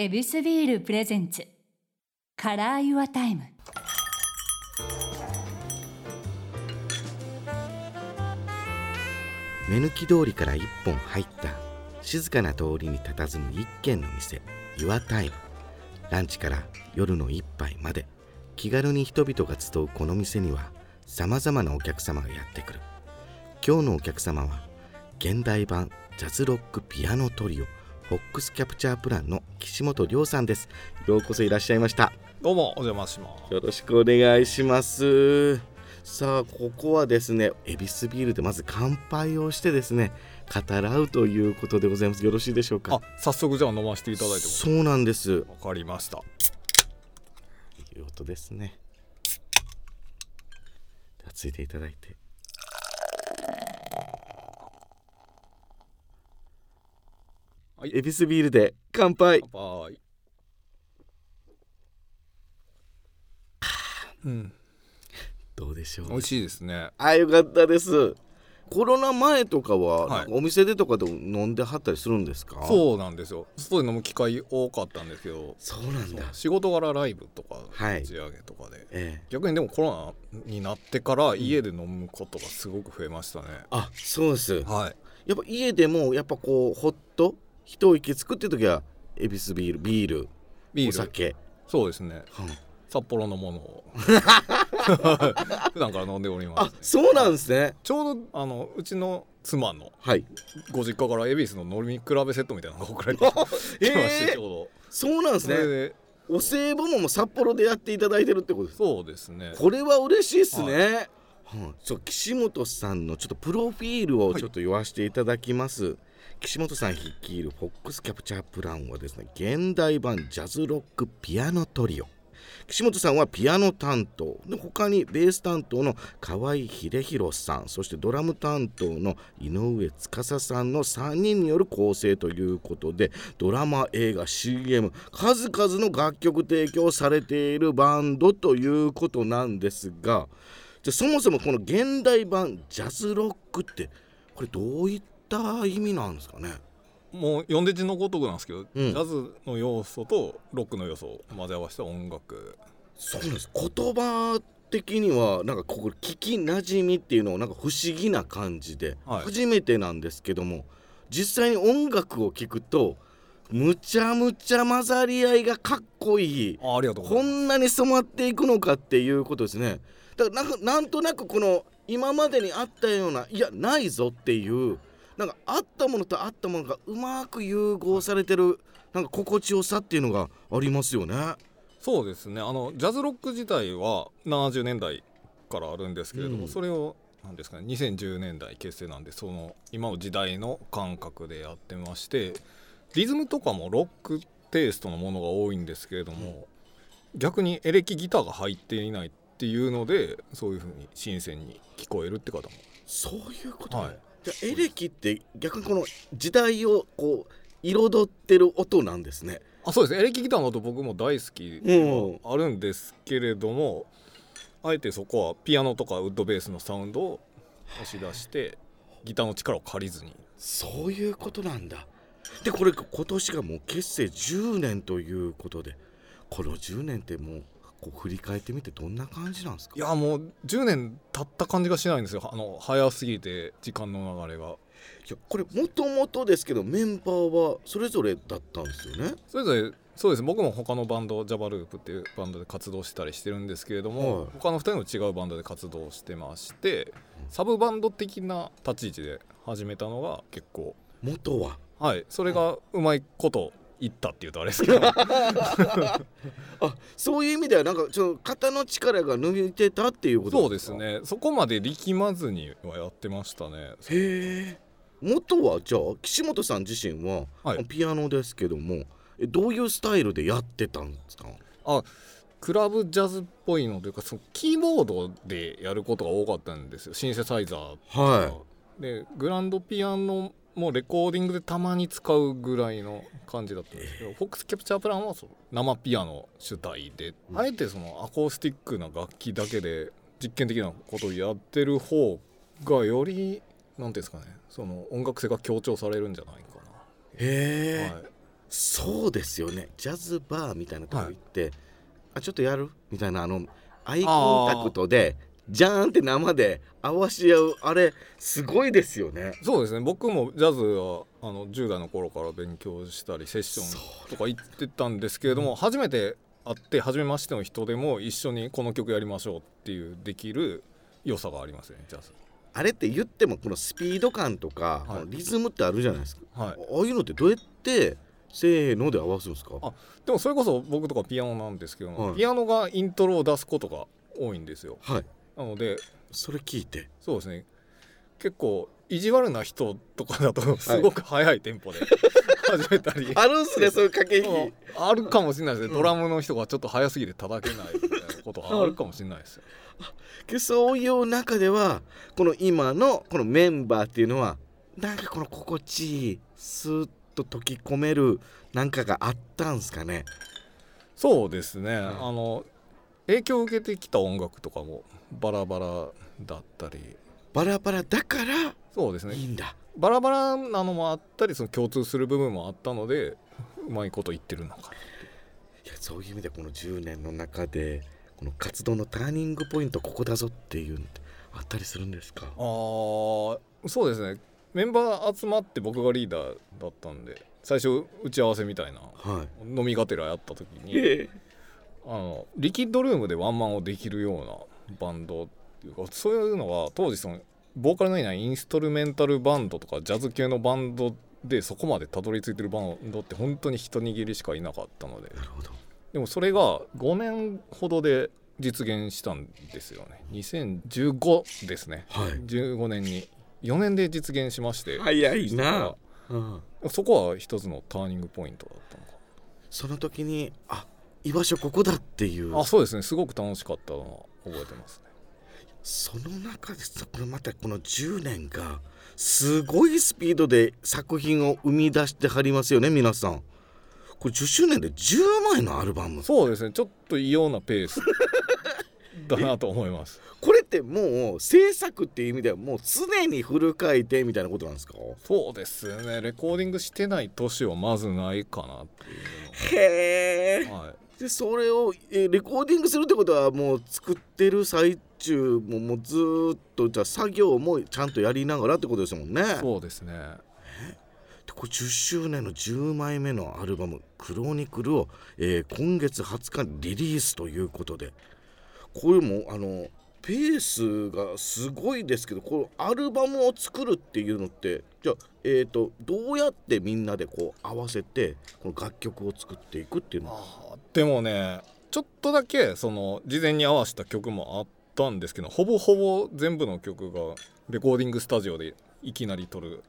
ヱビスビール presents。Color Your Time。目抜き通りから一本入った。静かな通りに佇む一軒の店。Your Time ランチから夜の一杯まで。気軽に人々が集うこの店にはさまざまなお客様がやってくる。今日のお客様は現代版ジャズロックピアノトリオ。フォックスキャプチャープランの岸本亮さんです。ようこそいらっしゃいました。どうもお邪魔します。よろしくお願いします。さあここはですね恵比寿ビールでまず乾杯をしてですね語らうということでございます。よろしいでしょうか？あ早速じゃあ飲ませていただいても。そうなんです。わかりました。いい音ですね。ついていただいてはい恵比寿ビールで乾杯。乾杯。うん。どうでしょう美味しいですね。あよかったです。コロナ前とかは、お店でとかで飲んではったりするんですか？そうなんですよ。外で飲む機会多かったんですけど。そうなんだ。仕事柄ライブとかはい。打ち上げとかで、ええ。逆にでもコロナになってから家で飲むことがすごく増えましたね、あそうです。はい。やっぱ家でもやっぱこうほっと一息つくっていう時は恵比寿ビールビールビール。お酒、そうですね。うん。札幌のものを。普段から飲んでおりまあすそうなんですね。ちょうどあのうちの妻のはい。ご実家から恵比寿の飲み比べセットみたいなのが送られてきまして、えー。ちょうど。そうなんですね。お歳暮ももう札幌でやっていただいてるってことですそうですね。これは嬉しいっすね、はい。そう岸本さんのちょっとプロフィールをちょっと言わせていただきます、岸本さん率いるフォックスキャプチャープランはですね現代版ジャズロックピアノトリオ。岸本さんはピアノ担当で他にベース担当の河合秀弘さんそしてドラム担当の井上司さんの3人による構成ということでドラマ映画 CM 数々の楽曲提供されているバンドということなんですがじゃそもそもこの現代版ジャズロックってこれどういった意味なんですかね？もう読んで字のごとくなんですけど、ん。ジャズの要素とロックの要素を混ぜ合わせた音楽。そうです。言葉的にはなんかここ聞きなじみっていうのをなんか不思議な感じで、はい。初めてなんですけども実際に音楽を聴くとむちゃむちゃ混ざり合いがかっこいいあありがとうこんなに染まっていくのかっていうことですね。だからなんかなんとなくこの今までにあったようないやないぞっていうなんかあったものとあったものがうまく融合されてるなんか心地よさっていうのがありますよね。そうですね。あのジャズロック自体は70年代からあるんですけれども、うん。それをなんですかね2010年代結成なんでその今の時代の感覚でやってましてリズムとかもロックテイストのものが多いんですけれども、逆にエレキギターが入っていないっていうのでそういう風に新鮮に聞こえるって方も。そういうこと、ね。はいエレキって逆にこの時代をこう彩ってる音なんですね。あそうですエレキギターの音僕も大好きあるんですけれども、あえてそこはピアノとかウッドベースのサウンドを押し出してギターの力を借りずにそういうことなんだ。でこれ今年がもう結成10年ということでこの10年ってもうこう振り返ってみてどんな感じなんですか？いやもう10年経った感じがしないんですよ。あの早すぎて時間の流れが。いやこれもともとですけどメンバーはそれぞれだったんですよね？それぞれそうです。僕も他のバンドジャバループっていうバンドで活動したりしてるんですけれども、はい。他の2人の違うバンドで活動してましてサブバンド的な立ち位置で始めたのが結構元は？はい。それがうまいこと言ったっていうとあれですけど。あそういう意味ではなんかちょっと肩の力が抜いてたっていうことそうですね。そこまで力まずにはやってましたね。へえ元はじゃあ岸本さん自身は、はい。ピアノですけどもえどういうスタイルでやってたんですか？あクラブジャズっぽいのというかそのキーボードでやることが多かったんですよ。シンセサイザーはでグランドピアノもレコーディングでたまに使うぐらいの感じだったんですけど、フォックスキャプチャープランはそう生ピアノ。主体で、うん。あえてそのアコースティックな楽器だけで実験的なことをやってる方がよりなんていうんですかねその音楽性が強調されるんじゃないかへえ、な、はい、そうですよね。ジャズバーみたいなとこ行って、あちょっとやる？みたいなあのアイコンタクトでジャーンって生で合わし合うあれすごいですよね。そうですね。僕もジャズはあの10代の頃から勉強したりセッションとか行ってたんですけれども初めて会って初めましての人でも一緒にこの曲やりましょうっていうできる良さがありますねジャズ。あれって言ってもこのスピード感とか、はい。リズムってあるじゃないですか、はい。ああいうのってどうやってせーので合わすんですか？あでもそれこそ僕とかピアノなんですけども、はい。ピアノがイントロを出すことが多いんですよ。はいなのでそれ聞いて。そうですね。結構意地悪な人とかだとすごく速いテンポで 始めたり、あるんすねそういう駆け引き。あるかもしれないですね、ドラムの人がちょっと速すぎて叩けないみたいなことがあるかもしれないですよ。そういう中ではこの今のこのメンバーっていうのはなんかこの心地いいスーッと溶き込めるなんかがあったんすかね？そうですね、んあの影響を受けてきた音楽とかもバラバラだったり。バラバラだからそうですね。いいんだ。バラバラなのもあったりその共通する部分もあったのでうまいこと言ってるのかいやそういう意味でこの10年の中でこの活動のターニングポイントここだぞっていうのってあったりするんですか？あーそうですね。メンバー集まって僕がリーダーだったんで最初打ち合わせみたいなはい。飲みがてらやった時にえ。あのリキッドルームでワンマンをできるようなバンドっていうかそういうのが当時そのボーカルのいないインストルメンタルバンドとかジャズ系のバンドでそこまでたどり着いてるバンドって本当に一握りしかいなかったのでなるほど。でもそれが5年ほどで実現したんですよね。2015ですね。はい。15年に。4年で実現しまして早いな、うん、そこは一つのターニングポイントだったのかその時にあ居場所ここだっていう。あそうですね。すごく楽しかったのは覚えてますね。その中でさこれまたこの10年がすごいスピードで作品を生み出してはりますよね皆さん。これ10周年で10枚のアルバム。そうですね。ちょっと異様なペースだなと思います。これってもう制作っていう意味ではもう常にフル回転みたいなことなんですか？そうですね。レコーディングしてない年はまずないかなっていへえうのは、はい、でそれを、えーレコーディングするってことはもう作ってる最中ももうずーっとじゃあ作業もちゃんとやりながらってことですもんね。そうですね。でこれ10周年の10枚目のアルバム「クロニクルを」えー今月20日にリリースということでこれもあのペースがすごいですけどこのアルバムを作るっていうのってじゃあ、えー、とどうやってみんなでこう合わせてこの楽曲を作っていくっていうのは？でもねちょっとだけその事前に合わせた曲もあったんですけどほぼほぼ全部の曲がレコーディングスタジオでいきなり撮る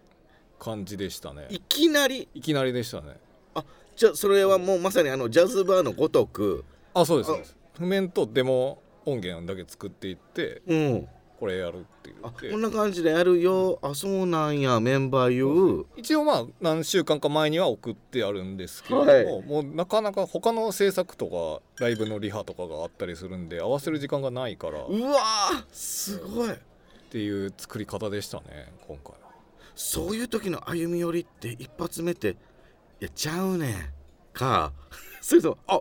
感じでしたね。いきなり？いきなりでしたね。じゃあそれはもうまさにあのジャズバーのごとく？あそうですあそうです。譜面とデモ音源だけ作っていってうん。これやるって言あってこんな感じでやるよ。あそうなんやメンバー言う。一応まあ何週間か前には送ってあるんですけれども、はい。もうなかなか他の制作とかライブのリハとかがあったりするんで合わせる時間がないからっうわーすごい。ていう作り方でしたね今回は。そういう時の歩み寄りって一発目って「いやちゃうねん」か。それとも「あ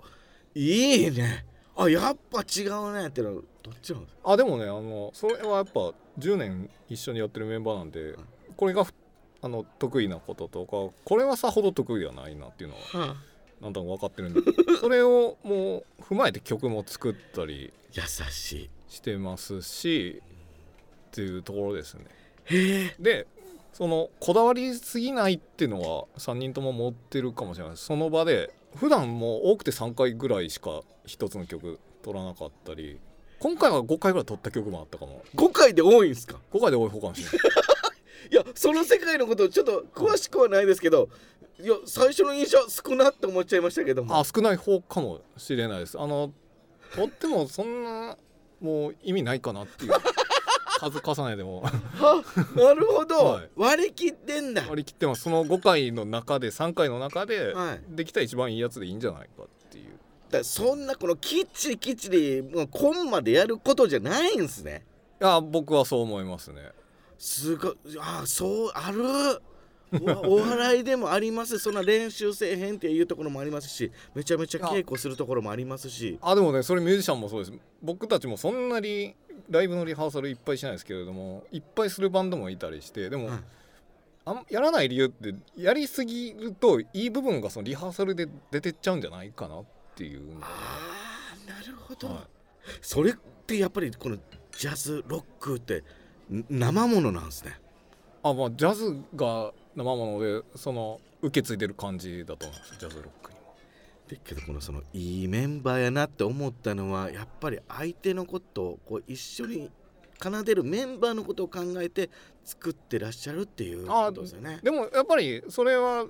いいねあやっぱ違うね」ってのはどっちなんですか？あでもねあのそれはやっぱ10年一緒にやってるメンバーなんでこれがふあの得意なこととかこれはさほど得意ではないなっていうのははあ。なんとなく分かってるんで それをもう踏まえて曲も作ったり優しい。してますしっていうところですね。でそのこだわりすぎないっていうのは3人とも持ってるかもしれない。その場で普段もう多くて3回ぐらいしか1つの曲取らなかったり今回は5回ぐらい取った曲もあったかも。5回で多いんすか？5回で多い方かもしれない。いやその世界のことちょっと詳しくはないですけどいや最初の印象少なって思っちゃいましたけども。あ少ない方かもしれないです。あのとってもそんなもう意味ないかなっていう数重ねでも。はなるほど、はい。割り切ってんだ。割り切ってます。その5回の中で3回の中ではい。できた一番いいやつでいいんじゃないかっていう。だそんなこのきっちりきっちりコンマでやることじゃないんすね。いや僕はそう思いますね。すごい。あそうあるお お笑いでもあります。そんな練習せえへんっていうところもありますしめちゃめちゃ稽古するところもありますし。あでもねそれミュージシャンもそうです。僕たちもそんなにライブのリハーサルいっぱいしないですけれどもいっぱいするバンドもいたりしてでも、はい。あんやらない理由ってやりすぎるといい部分がそのリハーサルで出てっちゃうんじゃないかなっていうああなるほど、はそれってやっぱりこのジャズロックってん生ものなんですね。あまあジャズが生ものでその受け継いでる感じだと思いますジャズロックにもだけどこのそのいいメンバーやなって思ったのはやっぱり相手のことをこう一緒に奏でるメンバーのことを考えて作ってらっしゃるっていうことですよね。でもやっぱりそれは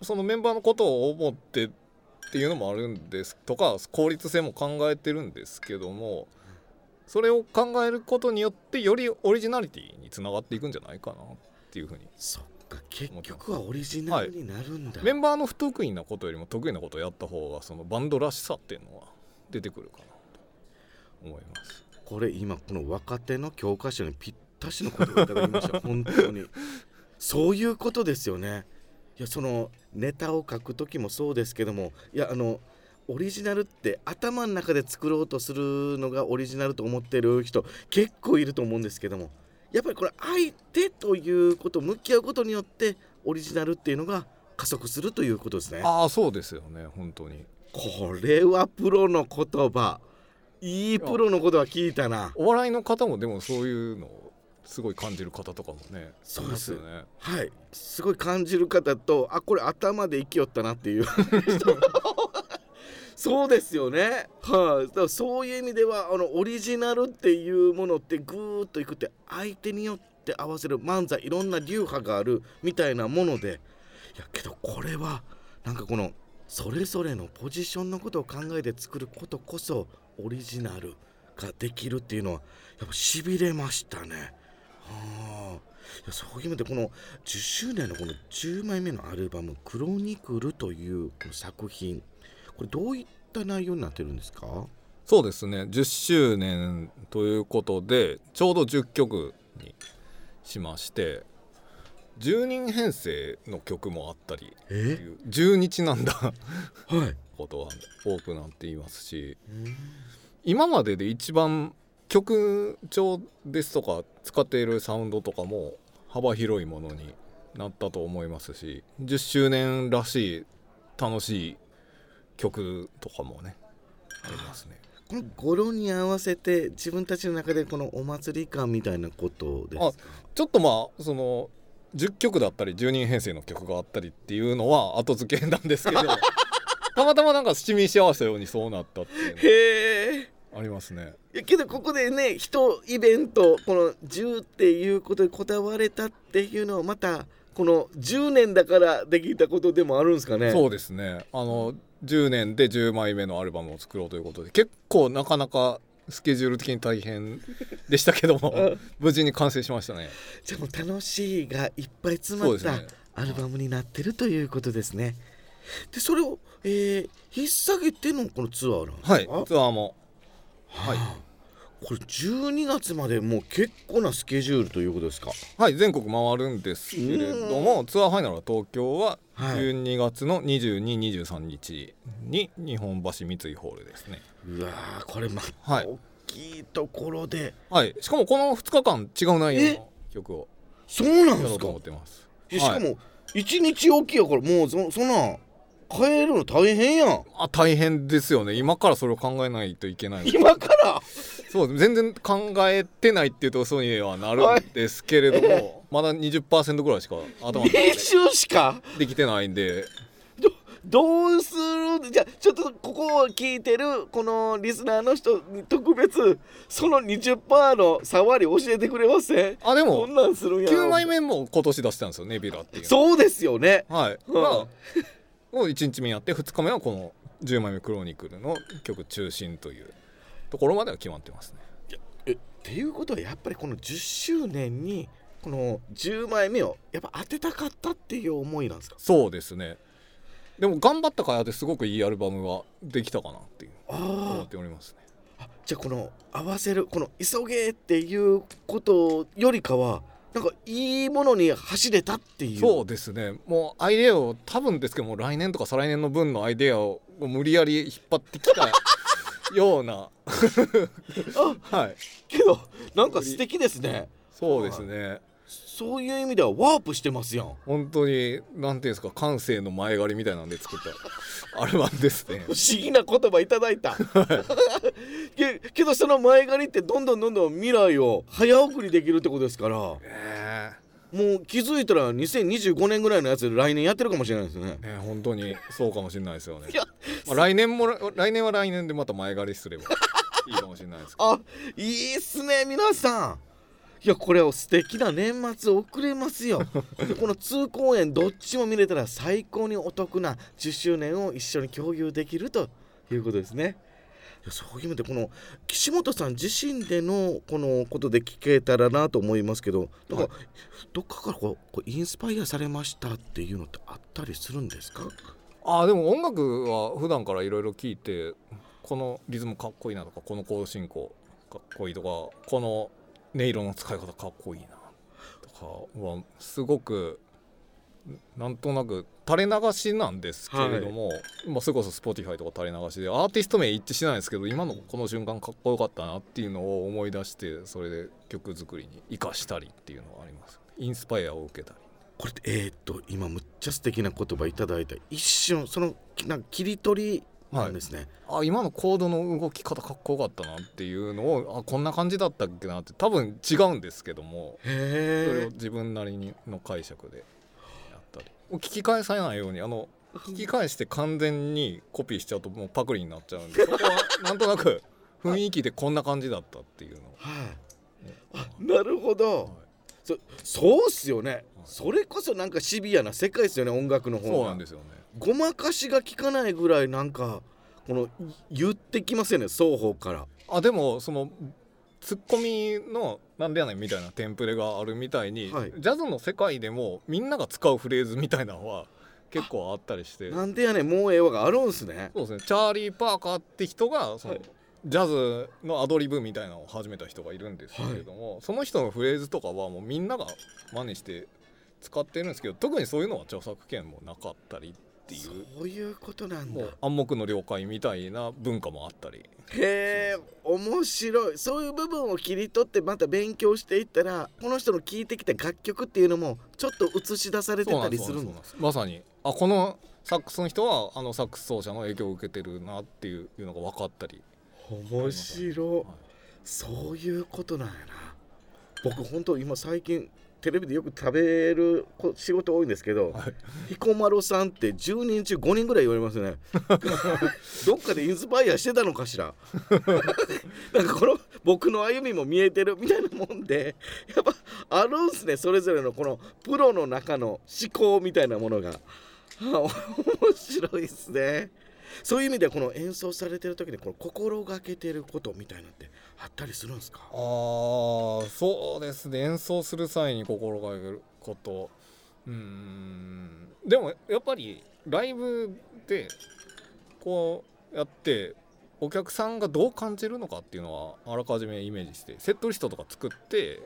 そのメンバーのことを思ってっていうのもあるんですとか効率性も考えてるんですけどもそれを考えることによってよりオリジナリティにつながっていくんじゃないかなっていうふうにそっか結局はオリジナルになるんだ。メンバーの不得意なことよりも得意なことをやった方がそのバンドらしさっていうのは出てくるかなと思います。これ今この若手の教科書にぴったしのことをいただきました 本当にそういうことですよねいやそのネタを書く時もそうですけどもいやあのオリジナルって頭の中で作ろうとするのがオリジナルと思ってる人結構いると思うんですけどもやっぱりこれ相手ということ向き合うことによってオリジナルっていうのが加速するということですね。ああそうですよね。本当に。これはプロの言葉。いいプロの言葉聞いたな。お笑いの方もでもそういうのをすごい感じる方とかもねそうです。よね。はい。すごい感じる方とあこれ頭で生きよったなっていう。人 そうですよね。はい、だからそういう意味ではあのオリジナルっていうものってぐーっといくって相手によって合わせる漫才いろんな流派があるみたいなもので。いやけどこれはなんかこのそれぞれのポジションのことを考えて作ることこそオリジナルができるっていうのはやっぱしびれましたね。はあ、いやそういう意味でこの10周年のこの10枚目のアルバム「クロニクル」というこの作品これどういった内容になってるんですか？そうですね。10周年ということでちょうど10曲にしまして10人編成の曲もあったりってえいう10日なんだ。はい。ことは多くなっていますし今までで一番曲調ですとか使っているサウンドとかも幅広いものになったと思いますし10周年らしい楽しい曲とかもねありますね。この語呂に合わせて自分たちの中でこのお祭り感みたいなことですあちょっとまあその10曲だったり10人編成の曲があったりっていうのは後付けなんですけど たまたまなんか七味し合わせたようにそうなったっていうのありますね。けどここでね人イベントこの10っていうことでこだわれたっていうのはまたこの10年だからできたことでもあるんですかね？そうですねあの10年で10枚目のアルバムを作ろうということで結構なかなかスケジュール的に大変でしたけども無事に完成しましたね。じゃあもう楽しいがいっぱい詰まったアルバムになってるということですね。でそれを、えー、引っ提げてのこのツアーなんですか、はいツアーも。はいこれ12月までもう結構なスケジュールということですか？はい全国回るんですけれどもツアーファイナルは東京ははい。12月の2223日に日本橋三井ホールですね。うわーこれまたはい。大きいところで、はい。しかもこの2日間違う内容え？の曲をそうなんですか？思ってます。えしかも1日おきやからもうそそんなん変えるの大変やん。あ大変ですよね。今からそれを考えないといけない。今から？そう全然考えてないっていうとそうにはなるんですけれども、まだ20%ぐらいしか頭練習しか？でできてないんで。どうする？じゃあちょっとここを聞いてるこのリスナーの人に特別その20%の触り教えてくれません？あでもこんなんするんやろ。9枚目も今年出したんですよ。ネビラっていうそうですよね。はい、うん。まあを1日目やって2日目はこの10枚目クロニクルの曲中心というところまでは決まってますね。えっていうことはやっぱりこの10周年にこの10枚目をやっぱ当てたかったっていう思いなんですか？そうですね。でも頑張ったからってすごくいいアルバムができたかなっていう思あっておりますね。あじゃあこの合わせるこの急げっていうことよりかはなんかいいものに走れたっていう。そうですね。もうアイデアを多分ですけども来年とか再来年の分のアイデアを無理やり引っ張ってきた ような。はい。けどなんか素敵ですね。そうですねそういう意味ではワープしてますやん。本当になんていうんですか感性の前借りみたいなんで作った。アルバムですね。不思議な言葉いただいた。けけどその前借りってどんどんどんどん未来を早送りできるってことですから。もえ。う気づいたら2025年ぐらいのやつで来年やってるかもしれないですね。えね本当にそうかもしれないですよね。いやまあ、来年も来年は来年でまた前借りすればいいかもしれないですけど。あいいっすね皆さんいやこれを素敵な年末送れますよ。で この通公演どっちも見れたら最高にお得な10周年を一緒に共有できるということですね。いやそういう意味でこの岸本さん自身でのこのことで聞けたらなと思いますけどなんか、はい。どっかからこうこうインスパイアされましたっていうのってあったりするんですか？あでも音楽は普段からいろいろ聞いてこのリズムかっこいいなとかこのコード進行かっこいいとかこの音色の使い方かっこいいなとかはすごくなんとなく垂れ流しなんですけれども、まあ、それこそ Spotify とか垂れ流しでアーティスト名一致しないんですけど今のこの瞬間かっこよかったなっていうのを思い出してそれで曲作りに生かしたりっていうのはあります。インスパイアを受けたり。これってえーっと今むっちゃ素敵な言葉いただいた。一瞬そのなんか切り取りなんですね、あ今のコードの動き方かっこよかったなっていうのをあこんな感じだったっけなって多分違うんですけどもそれへを自分なりにの解釈でやったり。聞き返さないようにあの聞き返して完全にコピーしちゃうともうパクリになっちゃうんでそこは なんとなく雰囲気でこんな感じだったっていうのを。はい。あなるほど。そそうっすよね。それこそなんかシビアな世界ですよね音楽の方そうなんですすよねごまかしが効かないぐらいなんかこのい言ってきますよね双方から。あでもそのツッコミの「なんでやねん」みたいなテンプレがあるみたいに、はい。ジャズの世界でもみんなが使うフレーズみたいなのは結構あったりして。なんでやねんもうええわがあるんすね。そうですね。チャーリー・パーカーって人がその、はい。ジャズのアドリブみたいなのを始めた人がいるんですけれども、その人のフレーズとかはもうみんなが真似して使ってるんですけど特にそういうのは著作権もなかったりっていう。そういうことなんだ。暗黙の了解みたいな文化もあったり。へえ面白い。そういう部分を切り取ってまた勉強していったらこの人の聴いてきた楽曲っていうのもちょっと映し出されてたりするんだ。そうなんですまさにあこのサックスの人はあのサックス奏者の影響を受けてるなっていういうのが分かったり、面白はい。そういうことなんやな。僕本当今最近テレビでよく食べるこ仕事多いんですけど、はい。彦摩呂さんって10人中5人ぐらい言われますね。どっかでインスパイアしてたのかしら。なんかこの僕の歩みも見えてるみたいなもんでやっぱあるんすねそれぞれのこのプロの中の思考みたいなものが。あ面白いっすねそういう意味ではこの演奏されてる時にこの心がけてることみたいなのってあったりするんですか？あーそうですね。演奏する際に心がけること。うーん。でもやっぱりライブでこうやってお客さんがどう感じるのかっていうのはあらかじめイメージしてセットリストとか作って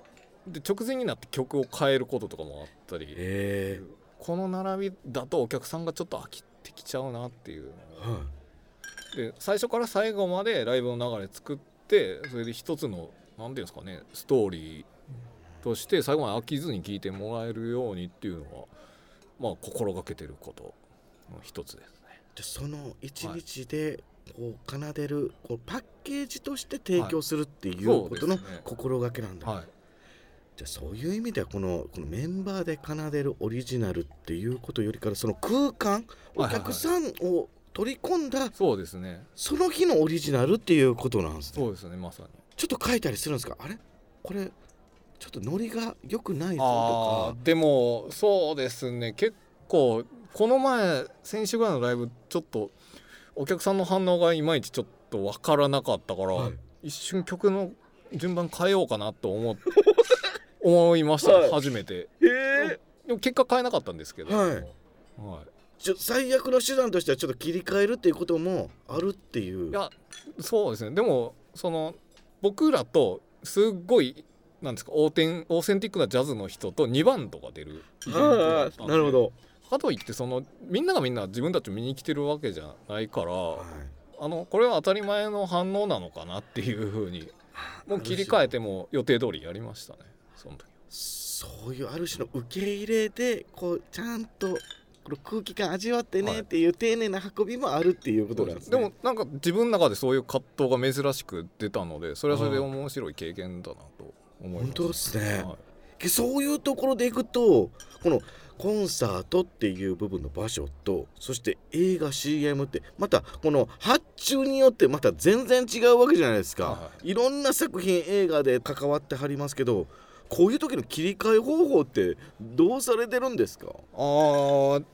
で直前になって曲を変えることとかもあったり。へこの並びだとお客さんがちょっと飽きてきちゃうなっていうで最初から最後までライブの流れ作ってそれで一つの何ていうんですかねストーリーとして最後まで飽きずに聴いてもらえるようにっていうのはまあ心がけてることの一つですね。じゃあその一日でこう奏でるこうパッケージとして提供するっていうはい。ことの心がけなんだ、はい、じゃあそういう意味ではこのこのメンバーで奏でるオリジナルっていうことよりからその空間おはいはいはい。客さんを取り込んだそうですね。その日のオリジナルっていうことなんですね。そうですねまさに。ちょっと書いたりするんですか？あれ？これちょっとノリが良くないぞとあーでもそうですね。結構この前先週ぐらいのライブちょっとお客さんの反応がいまいちちょっと分からなかったから、はい。一瞬曲の順番変えようかなと思っ思いました、はい。初めて。かへでも結果変えなかったんですけど、はい。はい最悪の手段としてはちょっと切り替えるっていうこともあるっていう。いやそうですねでもその僕らとすっごいなんですかオーテンオーセンティックなジャズの人と2バンドが出る。なるほど、かといってそのみんながみんな自分たちを見に来てるわけじゃないからはい。あのこれは当たり前の反応なのかなっていうふうにもう切り替えても予定通りやりましたねその時そういうある種の受け入れでこうちゃんとこの空気感味わってはい。ねっていう丁寧な運びもあるっていうことなんですね。でもなんか自分の中でそういう葛藤が珍しく出たのでそれはそれで面白い経験だなと思います。本当ですね、はい。そういうところでいくとこのコンサートっていう部分の場所とそして映画 CM ってまたこの発注によってまた全然違うわけじゃないですか、、はいろんな作品映画で関わってはりますけどこういう時の切り替え方法ってどうされてるんですか？あー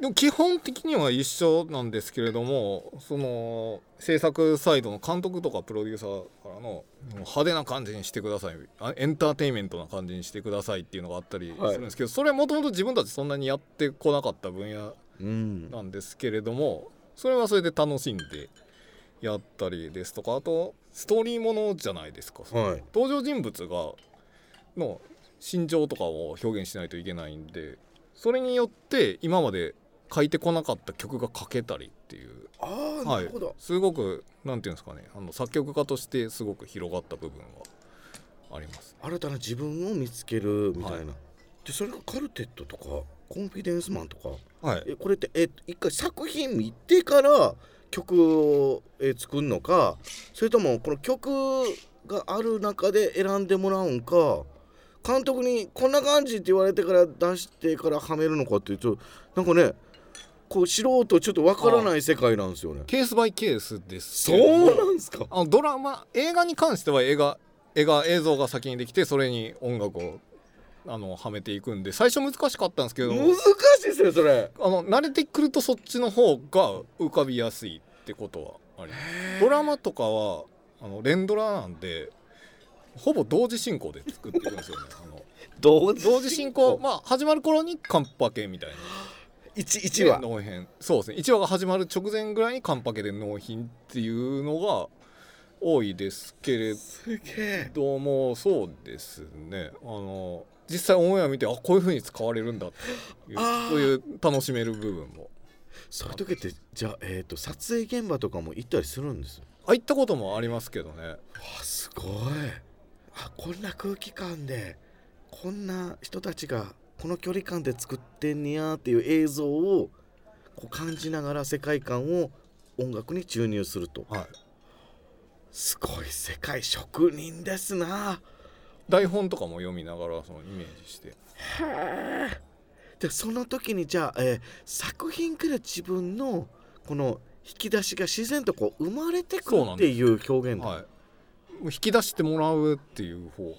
でも基本的には一緒なんですけれどもその制作サイドの監督とかプロデューサーからの派手な感じにしてください。あエンターテインメントな感じにしてくださいっていうのがあったりするんですけど、それはもともと自分たちそんなにやってこなかった分野うん。なんですけれどもそれはそれで楽しんでやったりですとかあとストーリーものじゃないですか、はい。登場人物がの心情とかを表現しないといけないんでそれによって今まで書いてこなかった曲が書けたりっていう、ああはないるほど、すごくなんていうんですかね。あの作曲家としてすごく広がった部分はあります。新たな自分を見つけるみたいな、はい。でそれがカルテットとかコンフィデンスマンとか。はい、えこれってえ一回作品見てから曲をえ作るのかそれともこの曲がある中で選んでもらうんか監督にこんな感じって言われてから出してからはめるのかっていうとなんかねこう素人ちょっとわからない世界なんですよね。ケースバイケースですそうなんですか？あのドラマ映画に関しては映画映画映像が先にできてそれに音楽をあのはめていくんで最初難しかったんですけど難しいですねそれ。あの慣れてくるとそっちの方が浮かびやすいってことはありますドラマとかはあの連ドラなんでほぼ同時進行で作ってるんですよね。あの 同同時進行。まあ始まる頃にカンパケみたいな。一一話で納品。そうですね。1話が始まる直前ぐらいにカンパケで納品っていうのが多いですけれどもそうですね。あの実際オンエア見てあこういう風に使われるんだっていうそういう楽しめる部分も。そういう時ってじゃあ、えー、と撮影現場とかも行ったりするんです？あ行ったこともありますけどね。あすごいあこんな空気感でこんな人たちがこの距離感で作ってんねやっていう映像をこう感じながら世界観を音楽に注入すると。はい。すごい世界職人ですな。台本とかも読みながらそのイメージして。へえでその時にじゃあ、えー作品から自分のこの引き出しが自然とこう生まれてくるっていう表現だ。はい引き出してもらうっていう方がい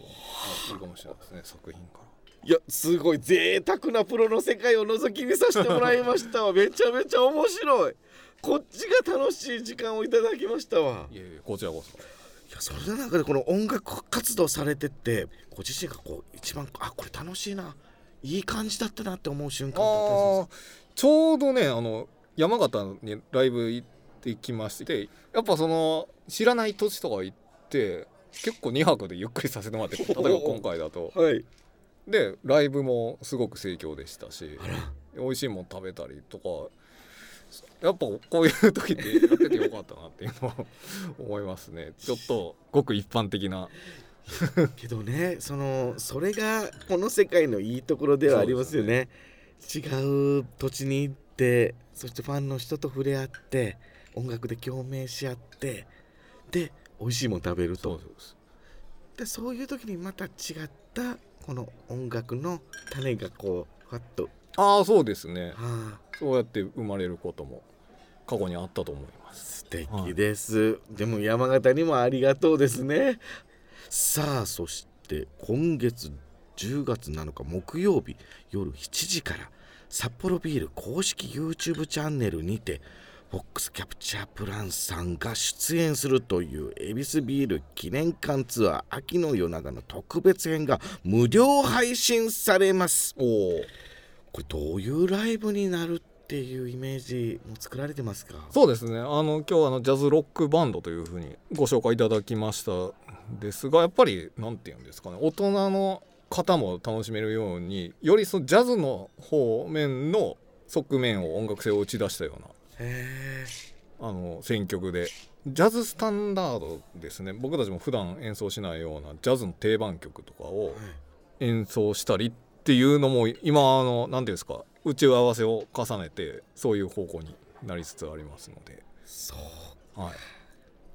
いかもしれないですね作品から。いやすごい贅沢なプロの世界を覗き見させてもらいましたわ。めちゃめちゃ面白い。こっちが楽しい時間をいただきましたわ。いえいえこちらこそ。いやそれの中でこの音楽活動されてってご自身がこう一番あこれ楽しいな。いい感じだったなって思う瞬間だったちょうどねあの山形にライブ行ってきましてやっぱその知らない土地とか行って結構2泊でゆっくりさせてもらって 例えば今回だと。はい。でライブもすごく盛況でしたし美味しいもの食べたりとかやっぱこういう時ってやっててよかったなっていうのを思いますね。ちょっとごく一般的な。けどねそのそれがこの世界のいいところではありますよね。違う土地に行ってそしてファンの人と触れ合って音楽で共鳴し合ってで美味しいもの食べると。でそういう時にまた違ったこの音楽の種がこうふわっと。ああそうですね。はあ。そうやって生まれることも過去にあったと思います。素敵です、でも山形にもありがとうですね。さあそして今月10月7日木曜日夜7時から札幌ビール公式 YouTube チャンネルにてフォックスキャプチャープランさんが出演するという恵比寿ビール記念館ツアー秋の夜長の特別編が無料配信されます。おおこれどういうライブになるっていうイメージも作られてますか？そうですね。あの今日はあのジャズロックバンドというふうにご紹介いただきましたですがやっぱり何て言うんですかね。大人の方も楽しめるようによりそのジャズの方面の側面を音楽性を打ち出したようなへあの選曲で。ジャズスタンダードですね。僕たちも普段演奏しないようなジャズの定番曲とかを演奏したりっていうのも今あの何ていうんですか打ち合わせを重ねてそういう方向になりつつありますので、そうはい。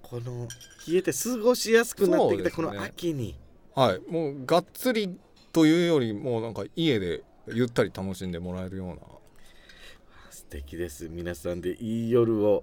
この冷えて過ごしやすくなってきたねの秋に。はい、もうがっつりというよりもなんか家でゆったり楽しんでもらえるような素敵です。皆さんでいい夜を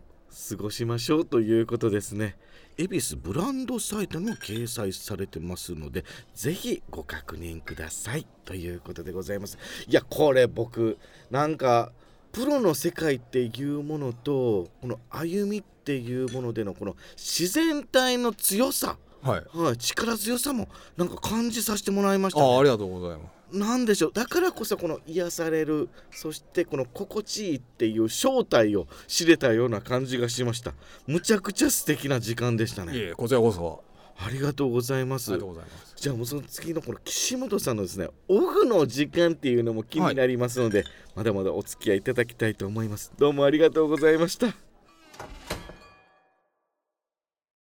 過ごしましょうということですね。恵比寿ブランドサイトにも掲載されてますのでぜひご確認くださいということでございます。いやこれ僕なんかプロの世界っていうものとこの歩みっていうものでのこの自然体の強さはい。はい、力強さもなんか感じさせてもらいました、ね、あありがとうございますなんでしょう。だからこそこの癒されるそしてこの心地いいっていう正体を知れたような感じがしました。むちゃくちゃ素敵な時間でしたいねえこちらこそ。ありがとうございます。ありがとうございます。じゃあもうその次のこの岸本さんのですねオフの時間っていうのも気になりますので、まだまだお付き合いいただきたいと思います。どうもありがとうございました